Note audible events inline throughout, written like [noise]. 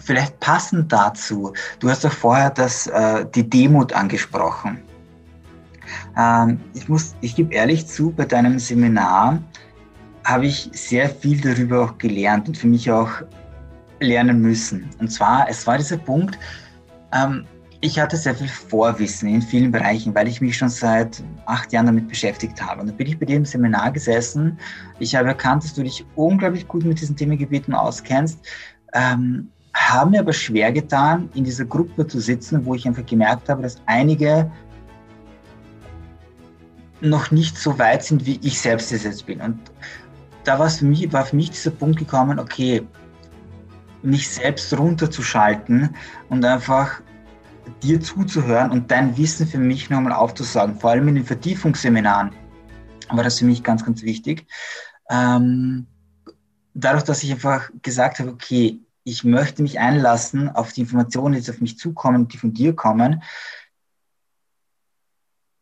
vielleicht passend dazu, du hast doch vorher das, äh, die Demut angesprochen. Ähm, ich muss, ich gebe ehrlich zu, bei deinem Seminar habe ich sehr viel darüber auch gelernt und für mich auch lernen müssen. Und zwar, es war dieser Punkt, ähm, ich hatte sehr viel Vorwissen in vielen Bereichen, weil ich mich schon seit acht Jahren damit beschäftigt habe. Und dann bin ich bei dir im Seminar gesessen. Ich habe erkannt, dass du dich unglaublich gut mit diesen Themengebieten auskennst. Ähm, habe mir aber schwer getan, in dieser Gruppe zu sitzen, wo ich einfach gemerkt habe, dass einige noch nicht so weit sind, wie ich selbst es jetzt bin. Und da war für mich, war für mich dieser Punkt gekommen, okay, mich selbst runterzuschalten und einfach dir zuzuhören und dein Wissen für mich nochmal aufzusagen. Vor allem in den Vertiefungsseminaren war das für mich ganz, ganz wichtig. Ähm, dadurch, dass ich einfach gesagt habe, okay, ich möchte mich einlassen auf die Informationen, die jetzt auf mich zukommen, die von dir kommen,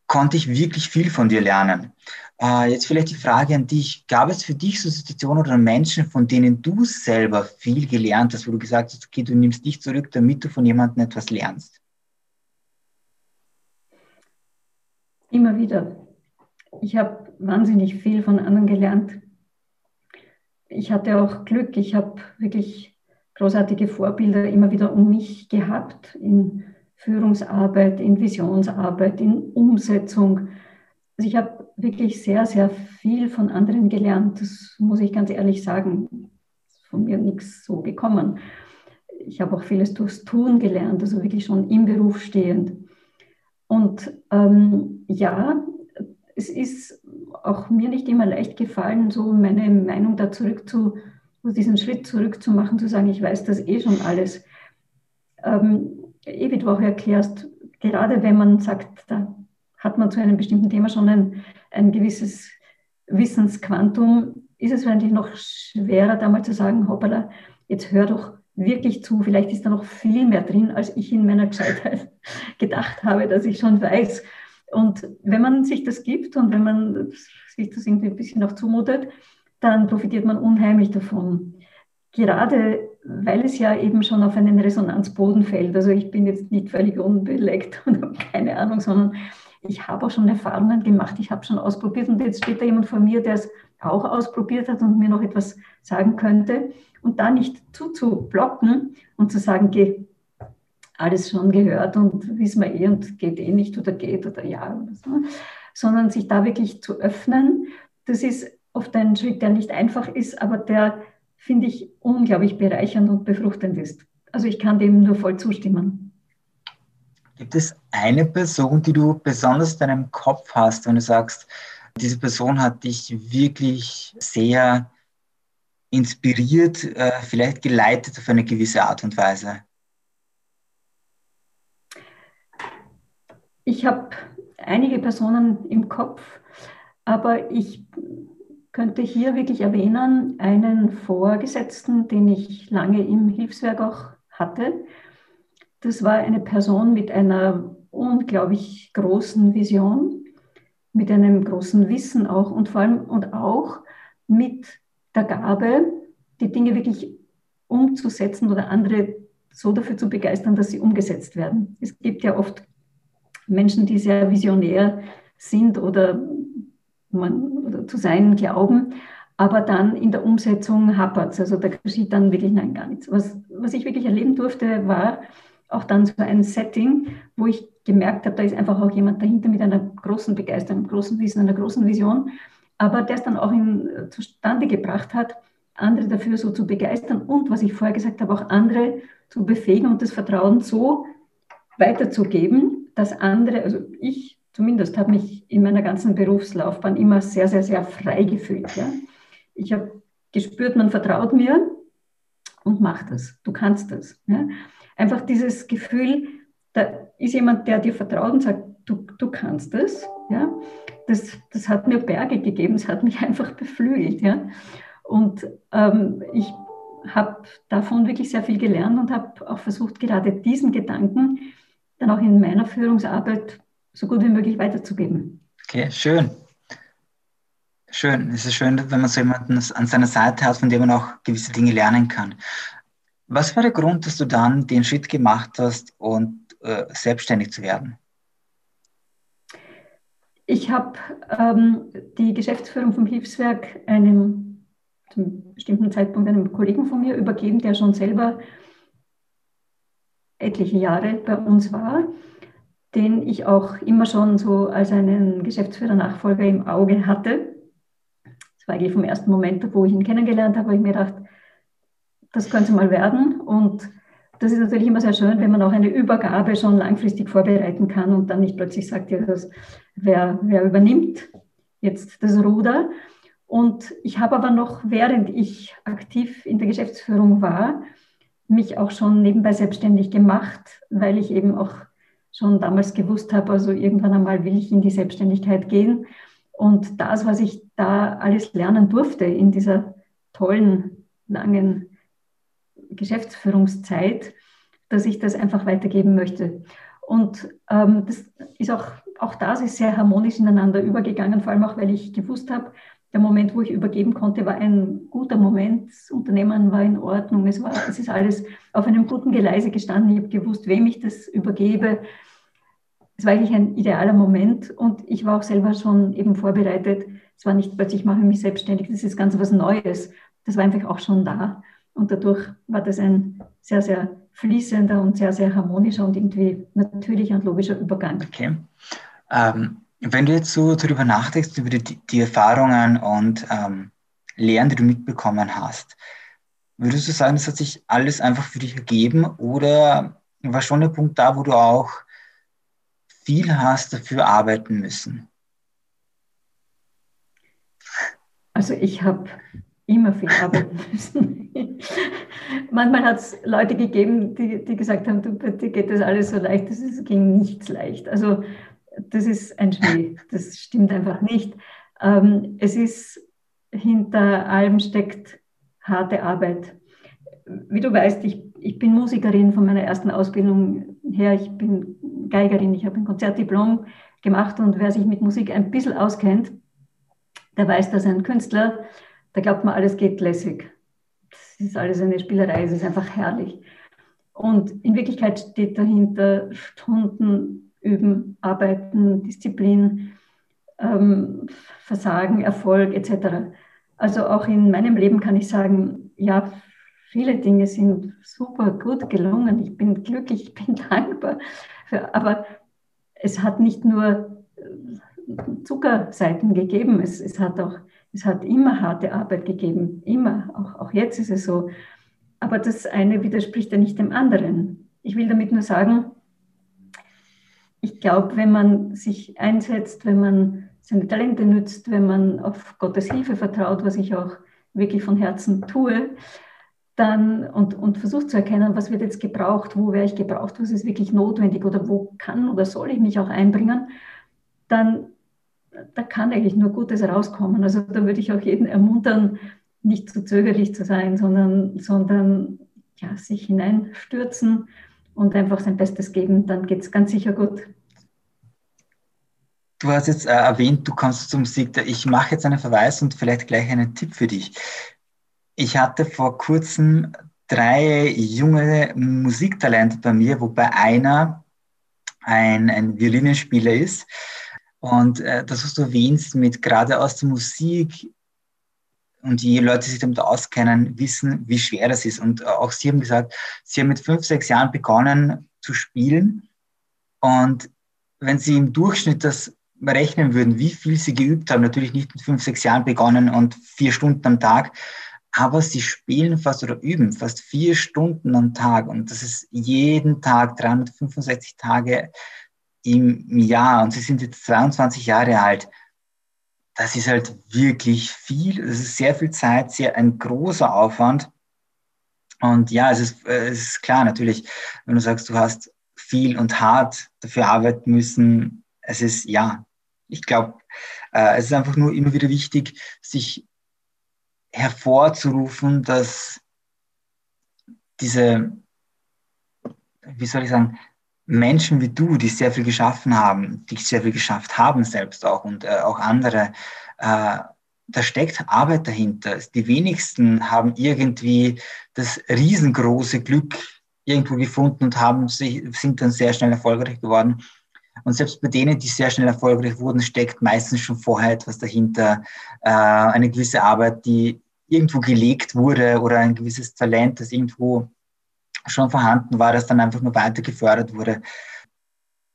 konnte ich wirklich viel von dir lernen. Äh, jetzt vielleicht die Frage an dich. Gab es für dich so Situationen oder Menschen, von denen du selber viel gelernt hast, wo du gesagt hast, okay, du nimmst dich zurück, damit du von jemandem etwas lernst? Immer wieder. Ich habe wahnsinnig viel von anderen gelernt. Ich hatte auch Glück. Ich habe wirklich großartige Vorbilder immer wieder um mich gehabt in Führungsarbeit, in Visionsarbeit, in Umsetzung. Also ich habe wirklich sehr, sehr viel von anderen gelernt. Das muss ich ganz ehrlich sagen. Ist von mir nichts so gekommen. Ich habe auch vieles durchs Tun gelernt, also wirklich schon im Beruf stehend. Und ähm, ja, es ist auch mir nicht immer leicht gefallen, so meine Meinung da zurück zu, diesen Schritt zurück zu sagen, ich weiß das eh schon alles. Ähm, wie du auch erklärst, gerade wenn man sagt, da hat man zu einem bestimmten Thema schon ein, ein gewisses Wissensquantum, ist es eigentlich noch schwerer, da mal zu sagen, hoppala, jetzt hör doch wirklich zu. Vielleicht ist da noch viel mehr drin, als ich in meiner Gescheitheit [laughs] gedacht habe, dass ich schon weiß. Und wenn man sich das gibt und wenn man sich das irgendwie ein bisschen auch zumutet, dann profitiert man unheimlich davon. Gerade weil es ja eben schon auf einen Resonanzboden fällt. Also ich bin jetzt nicht völlig unbeleckt [laughs] und habe keine Ahnung, sondern ich habe auch schon Erfahrungen gemacht, ich habe schon ausprobiert und jetzt steht da jemand vor mir, der es auch ausprobiert hat und mir noch etwas sagen könnte und da nicht zuzublocken und zu sagen, geh, alles schon gehört und wissen wir eh und geht eh nicht oder geht oder ja oder so, sondern sich da wirklich zu öffnen. Das ist oft ein Schritt, der nicht einfach ist, aber der, finde ich, unglaublich bereichernd und befruchtend ist. Also ich kann dem nur voll zustimmen. Gibt es eine Person, die du besonders in deinem Kopf hast, wenn du sagst, diese Person hat dich wirklich sehr inspiriert, äh, vielleicht geleitet auf eine gewisse Art und Weise? Ich habe einige Personen im Kopf, aber ich könnte hier wirklich erwähnen einen Vorgesetzten, den ich lange im Hilfswerk auch hatte. Das war eine Person mit einer unglaublich großen Vision, mit einem großen Wissen auch und vor allem und auch mit der Gabe, die Dinge wirklich umzusetzen oder andere so dafür zu begeistern, dass sie umgesetzt werden. Es gibt ja oft Menschen, die sehr visionär sind oder, man, zu sein glauben, aber dann in der Umsetzung hapert es. Also da geschieht dann wirklich nein, gar nichts. Was, was ich wirklich erleben durfte, war auch dann so ein Setting, wo ich gemerkt habe, da ist einfach auch jemand dahinter mit einer großen Begeisterung, einem großen Wissen, einer großen Vision aber der es dann auch in, äh, zustande gebracht hat, andere dafür so zu begeistern und, was ich vorher gesagt habe, auch andere zu befähigen und das Vertrauen so weiterzugeben, dass andere, also ich zumindest habe mich in meiner ganzen Berufslaufbahn immer sehr, sehr, sehr frei gefühlt. Ja? Ich habe gespürt, man vertraut mir und macht das. Du kannst das. Ja? Einfach dieses Gefühl, da ist jemand, der dir vertraut und sagt, du, du kannst es. Ja? Das, das hat mir Berge gegeben, es hat mich [laughs] einfach beflügelt. Ja? Und ähm, ich habe davon wirklich sehr viel gelernt und habe auch versucht, gerade diesen Gedanken dann auch in meiner Führungsarbeit so gut wie möglich weiterzugeben. Okay, schön. Schön. Es ist schön, wenn man so jemanden an seiner Seite hat, von dem man auch gewisse Dinge lernen kann. Was war der Grund, dass du dann den Schritt gemacht hast und äh, selbstständig zu werden? Ich habe ähm, die Geschäftsführung vom Hilfswerk einem zum bestimmten Zeitpunkt einem Kollegen von mir übergeben, der schon selber etliche Jahre bei uns war, den ich auch immer schon so als einen Geschäftsführer-Nachfolger im Auge hatte. Das war eigentlich vom ersten Moment, wo ich ihn kennengelernt habe, habe ich mir gedacht, das könnte mal werden. Und das ist natürlich immer sehr schön, wenn man auch eine Übergabe schon langfristig vorbereiten kann und dann nicht plötzlich sagt, ja, das, wer, wer übernimmt jetzt das Ruder. Und ich habe aber noch, während ich aktiv in der Geschäftsführung war, mich auch schon nebenbei selbstständig gemacht, weil ich eben auch schon damals gewusst habe, also irgendwann einmal will ich in die Selbstständigkeit gehen. Und das, was ich da alles lernen durfte in dieser tollen, langen Geschäftsführungszeit, dass ich das einfach weitergeben möchte. Und ähm, das ist auch, auch das ist sehr harmonisch ineinander übergegangen, vor allem auch, weil ich gewusst habe, der Moment, wo ich übergeben konnte, war ein guter Moment. Das Unternehmen war in Ordnung. Es, war, es ist alles auf einem guten Geleise gestanden. Ich habe gewusst, wem ich das übergebe. Es war eigentlich ein idealer Moment und ich war auch selber schon eben vorbereitet. Es war nicht plötzlich, ich mache mich selbstständig, das ist ganz was Neues. Das war einfach auch schon da. Und dadurch war das ein sehr, sehr fließender und sehr, sehr harmonischer und irgendwie natürlicher und logischer Übergang. Okay. Ähm, wenn du jetzt so darüber nachdenkst, über die, die Erfahrungen und ähm, Lehren, die du mitbekommen hast, würdest du sagen, das hat sich alles einfach für dich ergeben oder war schon der Punkt da, wo du auch viel hast dafür arbeiten müssen? Also ich habe immer viel arbeiten [laughs] müssen. Manchmal hat es Leute gegeben, die, die gesagt haben, du, bei dir geht das alles so leicht, das ist, ging nichts leicht. Also das ist ein Schnee, das stimmt einfach nicht. Ähm, es ist, hinter allem steckt harte Arbeit. Wie du weißt, ich, ich bin Musikerin von meiner ersten Ausbildung her, ich bin Geigerin, ich habe ein Konzertdiplom gemacht und wer sich mit Musik ein bisschen auskennt, der weiß, dass ein Künstler da glaubt man, alles geht lässig. Das ist alles eine Spielerei, es ist einfach herrlich. Und in Wirklichkeit steht dahinter Stunden üben, arbeiten, Disziplin, ähm, Versagen, Erfolg etc. Also auch in meinem Leben kann ich sagen, ja, viele Dinge sind super gut gelungen. Ich bin glücklich, ich bin [laughs] dankbar. Für, aber es hat nicht nur äh, Zuckerseiten gegeben, es, es hat auch es hat immer harte Arbeit gegeben, immer, auch, auch jetzt ist es so. Aber das eine widerspricht ja nicht dem anderen. Ich will damit nur sagen, ich glaube, wenn man sich einsetzt, wenn man seine Talente nützt, wenn man auf Gottes Hilfe vertraut, was ich auch wirklich von Herzen tue, dann und, und versucht zu erkennen, was wird jetzt gebraucht, wo wäre ich gebraucht, was ist wirklich notwendig oder wo kann oder soll ich mich auch einbringen, dann da kann eigentlich nur Gutes rauskommen. Also da würde ich auch jeden ermuntern, nicht zu zögerlich zu sein, sondern, sondern ja, sich hineinstürzen und einfach sein Bestes geben. Dann geht es ganz sicher gut. Du hast jetzt äh, erwähnt, du kommst zum Sieg. Ich mache jetzt einen Verweis und vielleicht gleich einen Tipp für dich. Ich hatte vor kurzem drei junge Musiktalente bei mir, wobei einer ein, ein Violinenspieler ist und äh, das, was du erwähnst, mit gerade aus der Musik und die Leute, die sich damit auskennen, wissen, wie schwer das ist. Und äh, auch Sie haben gesagt, Sie haben mit fünf, sechs Jahren begonnen zu spielen. Und wenn Sie im Durchschnitt das rechnen würden, wie viel Sie geübt haben, natürlich nicht mit fünf, sechs Jahren begonnen und vier Stunden am Tag, aber Sie spielen fast oder üben fast vier Stunden am Tag. Und das ist jeden Tag 365 Tage im Jahr und sie sind jetzt 22 Jahre alt, das ist halt wirklich viel. Das ist sehr viel Zeit, sehr ein großer Aufwand. Und ja, es ist, äh, es ist klar, natürlich, wenn du sagst, du hast viel und hart dafür arbeiten müssen, es ist, ja, ich glaube, äh, es ist einfach nur immer wieder wichtig, sich hervorzurufen, dass diese, wie soll ich sagen, Menschen wie du, die sehr viel geschaffen haben, die sehr viel geschafft haben selbst auch und äh, auch andere, äh, da steckt Arbeit dahinter. Die wenigsten haben irgendwie das riesengroße Glück irgendwo gefunden und haben sich, sind dann sehr schnell erfolgreich geworden. Und selbst bei denen, die sehr schnell erfolgreich wurden, steckt meistens schon vorher etwas dahinter, äh, eine gewisse Arbeit, die irgendwo gelegt wurde oder ein gewisses Talent, das irgendwo schon vorhanden war, das dann einfach nur weiter gefördert wurde.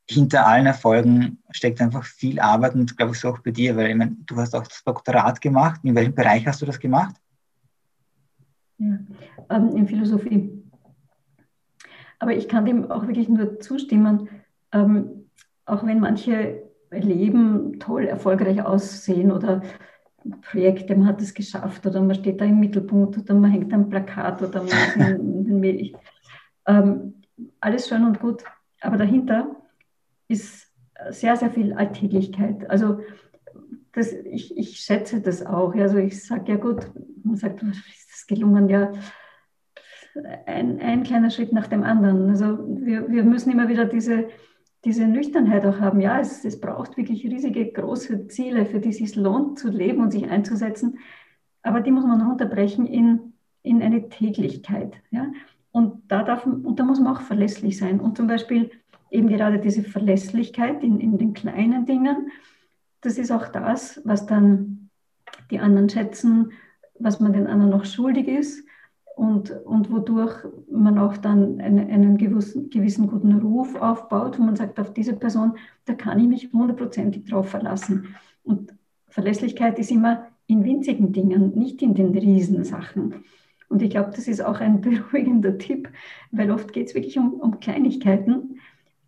Hinter allen Erfolgen steckt einfach viel Arbeit und glaube ich so auch bei dir, weil ich meine, du hast auch das Doktorat gemacht. In welchem Bereich hast du das gemacht? Ja, ähm, in Philosophie. Aber ich kann dem auch wirklich nur zustimmen, ähm, auch wenn manche Leben toll erfolgreich aussehen oder Projekte, man hat es geschafft oder man steht da im Mittelpunkt oder man hängt ein Plakat oder man ist in, in den. Ähm, alles schön und gut, aber dahinter ist sehr, sehr viel Alltäglichkeit. Also das, ich, ich schätze das auch. Also ich sage ja gut, man sagt, ist das gelungen? Ja, ein, ein kleiner Schritt nach dem anderen. Also wir, wir müssen immer wieder diese, diese Nüchternheit auch haben. Ja, es, es braucht wirklich riesige, große Ziele, für die es sich lohnt zu leben und sich einzusetzen. Aber die muss man runterbrechen in, in eine Täglichkeit. Ja? Und, da darf, und da muss man auch verlässlich sein. Und zum Beispiel eben gerade diese Verlässlichkeit in, in den kleinen Dingen, das ist auch das, was dann die anderen schätzen, was man den anderen noch schuldig ist und, und wodurch man auch dann eine, einen gewissen, gewissen guten Ruf aufbaut, wo man sagt, auf diese Person, da kann ich mich hundertprozentig drauf verlassen. Und Verlässlichkeit ist immer in winzigen Dingen, nicht in den Riesensachen. Und ich glaube, das ist auch ein [laughs] beruhigender Tipp, weil oft geht es wirklich um, um Kleinigkeiten.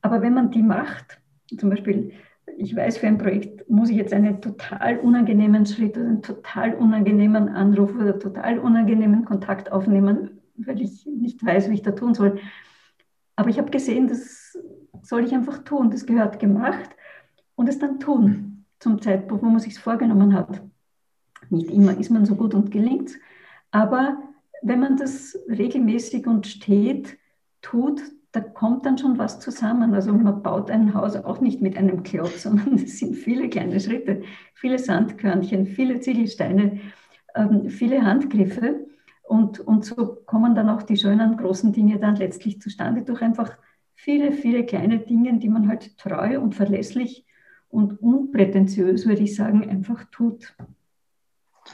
Aber wenn man die macht, zum Beispiel ich weiß, für ein Projekt muss ich jetzt einen total unangenehmen Schritt oder einen total unangenehmen Anruf oder total unangenehmen Kontakt aufnehmen, weil ich nicht weiß, wie ich da tun soll. Aber ich habe gesehen, das soll ich einfach tun. Das gehört gemacht und es dann tun zum Zeitpunkt, wo man sich vorgenommen hat. Nicht immer ist man so gut und gelingt, aber wenn man das regelmäßig und steht tut, da kommt dann schon was zusammen. Also man baut ein Haus auch nicht mit einem Klotz, [laughs] sondern es sind viele kleine Schritte, viele Sandkörnchen, viele Ziegelsteine, ähm, viele Handgriffe. Und, und so kommen dann auch die schönen großen Dinge dann letztlich zustande durch einfach viele, viele kleine Dinge, die man halt treu und verlässlich und unprätentiös, würde ich sagen, einfach tut.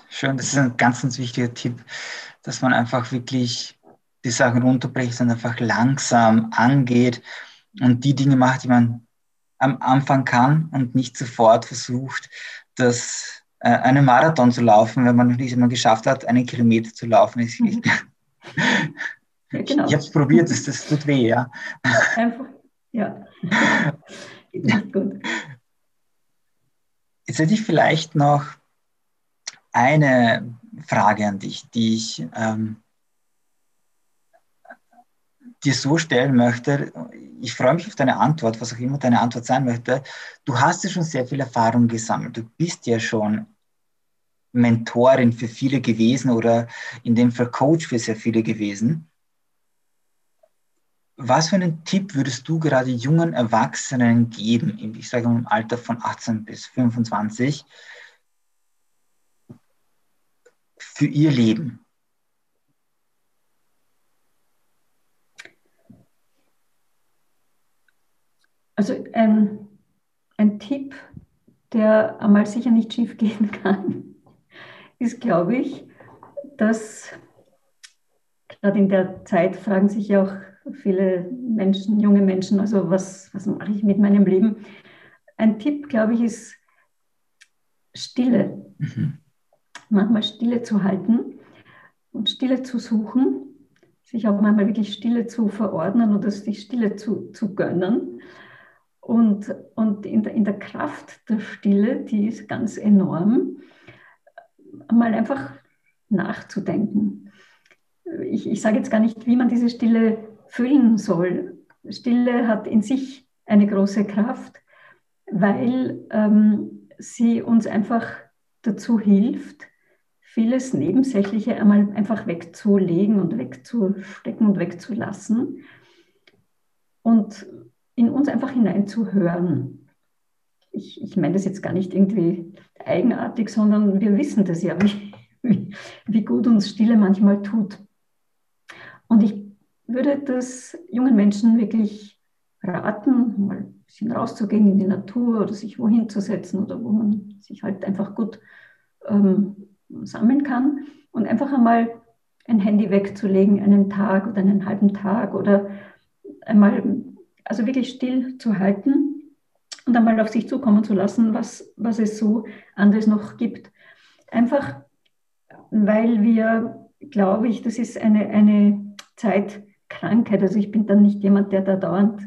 Schön, das ist ein ganz, ganz wichtiger Tipp, dass man einfach wirklich die Sachen runterbricht und einfach langsam angeht und die Dinge macht, die man am Anfang kann und nicht sofort versucht, das, äh, einen Marathon zu laufen, wenn man noch nicht einmal geschafft hat, einen Kilometer zu laufen. Ich, mhm. ja, genau. ich habe es probiert, das, das tut weh, ja. Einfach, ja. Geht [laughs] gut. Jetzt hätte ich vielleicht noch eine Frage an dich, die ich ähm, dir so stellen möchte. Ich freue mich auf deine Antwort, was auch immer deine Antwort sein möchte. Du hast ja schon sehr viel Erfahrung gesammelt. Du bist ja schon Mentorin für viele gewesen oder in dem Fall Coach für sehr viele gewesen. Was für einen Tipp würdest du gerade jungen Erwachsenen geben, ich sage im Alter von 18 bis 25, für ihr Leben? Also ein, ein Tipp, der einmal sicher nicht schief [laughs] gehen kann, ist, glaube ich, dass gerade in der Zeit fragen sich ja auch viele Menschen, junge Menschen, also was, was mache ich mit meinem Leben? Ein Tipp, glaube ich, ist Stille. Mhm. Manchmal Stille zu halten und Stille zu suchen, sich auch manchmal wirklich Stille zu verordnen oder sich Stille zu, zu gönnen und, und in, der, in der Kraft der Stille, die ist ganz enorm, mal einfach nachzudenken. Ich, ich sage jetzt gar nicht, wie man diese Stille füllen soll. Stille hat in sich eine große Kraft, weil ähm, sie uns einfach dazu hilft, vieles Nebensächliche einmal einfach wegzulegen und wegzustecken und wegzulassen. Und in uns einfach hineinzuhören. ich, ich meine das jetzt gar nicht irgendwie eigenartig, sondern wir wissen das ja, [laughs] wie, wie, gut uns Stille manchmal tut. Und ich würde das jungen Menschen wirklich raten, mal ein bisschen rauszugehen in die Natur oder sich wohin zu setzen oder wo man sich halt einfach gut ähm, sammeln kann und einfach einmal ein Handy wegzulegen, einen Tag oder einen halben Tag oder einmal, also wirklich still zu halten und einmal auf sich zukommen zu lassen, was, was es so anderes noch gibt. Einfach, weil wir, glaube ich, das ist eine, eine Zeitkrankheit. Also ich bin dann nicht jemand, der da dauernd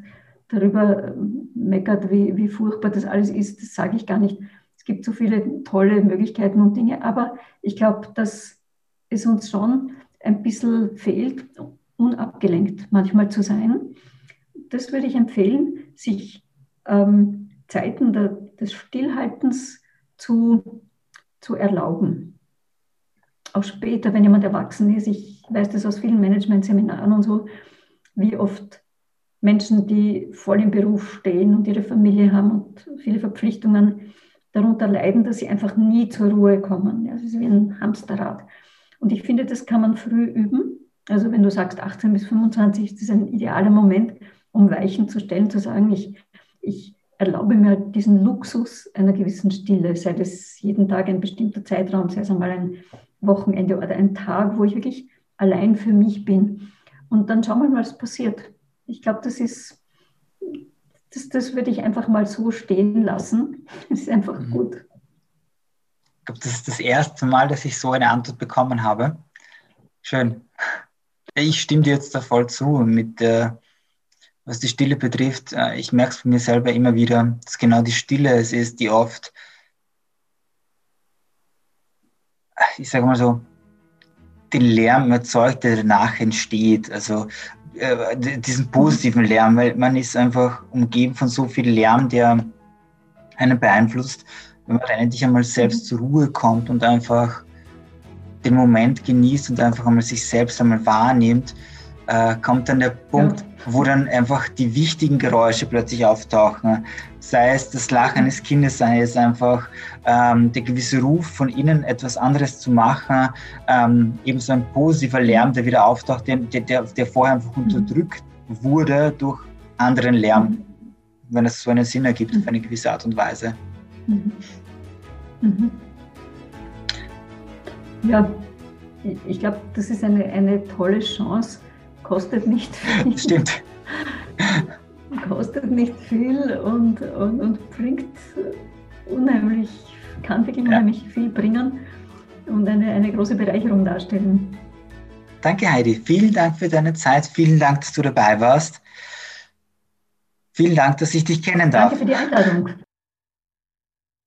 darüber meckert, wie, wie furchtbar das alles ist. Das sage ich gar nicht. Es gibt so viele tolle Möglichkeiten und Dinge, aber ich glaube, dass es uns schon ein bisschen fehlt, unabgelenkt manchmal zu sein. Das würde ich empfehlen, sich ähm, Zeiten der, des Stillhaltens zu, zu erlauben. Auch später, wenn jemand erwachsen ist, ich weiß das aus vielen Management-Seminaren und so, wie oft Menschen, die voll im Beruf stehen und ihre Familie haben und viele Verpflichtungen, darunter leiden, dass sie einfach nie zur Ruhe kommen. Das ist wie ein Hamsterrad. Und ich finde, das kann man früh üben. Also wenn du sagst 18 bis 25, ist ein idealer Moment, um Weichen zu stellen, zu sagen, ich, ich erlaube mir diesen Luxus einer gewissen Stille, sei das jeden Tag ein bestimmter Zeitraum, sei es einmal ein Wochenende oder ein Tag, wo ich wirklich allein für mich bin. Und dann schauen wir mal, was passiert. Ich glaube, das ist, das, das würde ich einfach mal so stehen lassen. [laughs] Das ist einfach mhm. gut glaube, das ist das erste Mal, dass ich so eine Antwort bekommen habe. Schön. Ich stimme dir jetzt da voll zu mit äh, was die Stille betrifft. Äh, ich merke es von mir selber immer wieder, dass genau die Stille es ist, die oft, ich sage mal so, den Lärm erzeugt, der danach entsteht. Also äh, diesen positiven Lärm, weil man ist einfach umgeben von so viel Lärm, der einen beeinflusst wenn man endlich einmal selbst mhm. zur Ruhe kommt und einfach den Moment genießt und einfach einmal sich selbst einmal wahrnimmt, äh, kommt dann der Punkt, ja. wo dann einfach die wichtigen Geräusche plötzlich auftauchen. Sei es das Lachen eines Kindes, sei es einfach ähm, der gewisse Ruf von innen, etwas anderes zu machen, ähm, eben so ein positiver Lärm, der wieder auftaucht, der, der, der vorher einfach mhm. unterdrückt wurde durch anderen Lärm, mhm. wenn es so einen Sinn ergibt, mhm. auf eine gewisse Art und Weise. Mhm. Mhm. Ja, ich glaube, das ist eine, eine tolle Chance. Kostet nicht viel. Stimmt. [laughs] Kostet nicht viel und, und, und bringt unheimlich, kann wirklich unheimlich ja. viel bringen und eine, eine große Bereicherung darstellen. Danke, Heidi. Vielen Dank für deine Zeit. Vielen Dank, dass du dabei warst. Vielen Dank, dass ich dich kennen darf. Danke für die Einladung.